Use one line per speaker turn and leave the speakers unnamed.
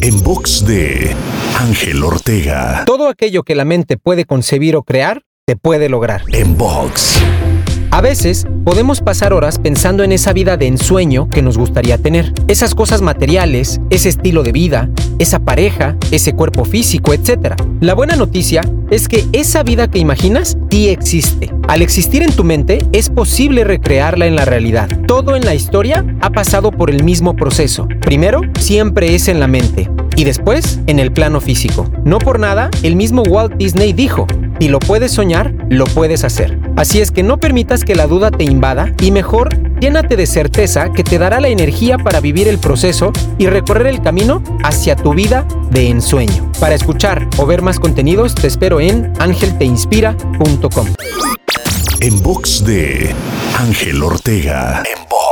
En box de Ángel Ortega.
Todo aquello que la mente puede concebir o crear, te puede lograr.
En box.
A veces podemos pasar horas pensando en esa vida de ensueño que nos gustaría tener. Esas cosas materiales, ese estilo de vida, esa pareja, ese cuerpo físico, etc. La buena noticia es que esa vida que imaginas sí existe. Al existir en tu mente es posible recrearla en la realidad. Todo en la historia ha pasado por el mismo proceso. Primero, siempre es en la mente y después en el plano físico. No por nada, el mismo Walt Disney dijo, si lo puedes soñar, lo puedes hacer. Así es que no permitas que la duda te invada y mejor llénate de certeza que te dará la energía para vivir el proceso y recorrer el camino hacia tu vida de ensueño. Para escuchar o ver más contenidos te espero en angelteinspira.com.
En box de Ángel Ortega. En box.